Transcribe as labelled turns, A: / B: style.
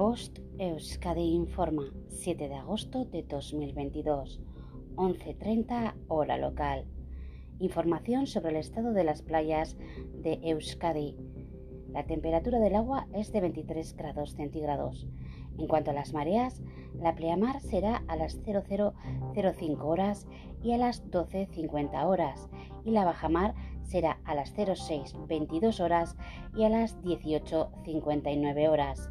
A: Post Euskadi informa 7 de agosto de 2022, 11.30 hora local. Información sobre el estado de las playas de Euskadi. La temperatura del agua es de 23 grados centígrados. En cuanto a las mareas, la pleamar será a las 0005 horas y a las 12.50 horas y la bajamar será a las 06.22 horas y a las 18.59 horas.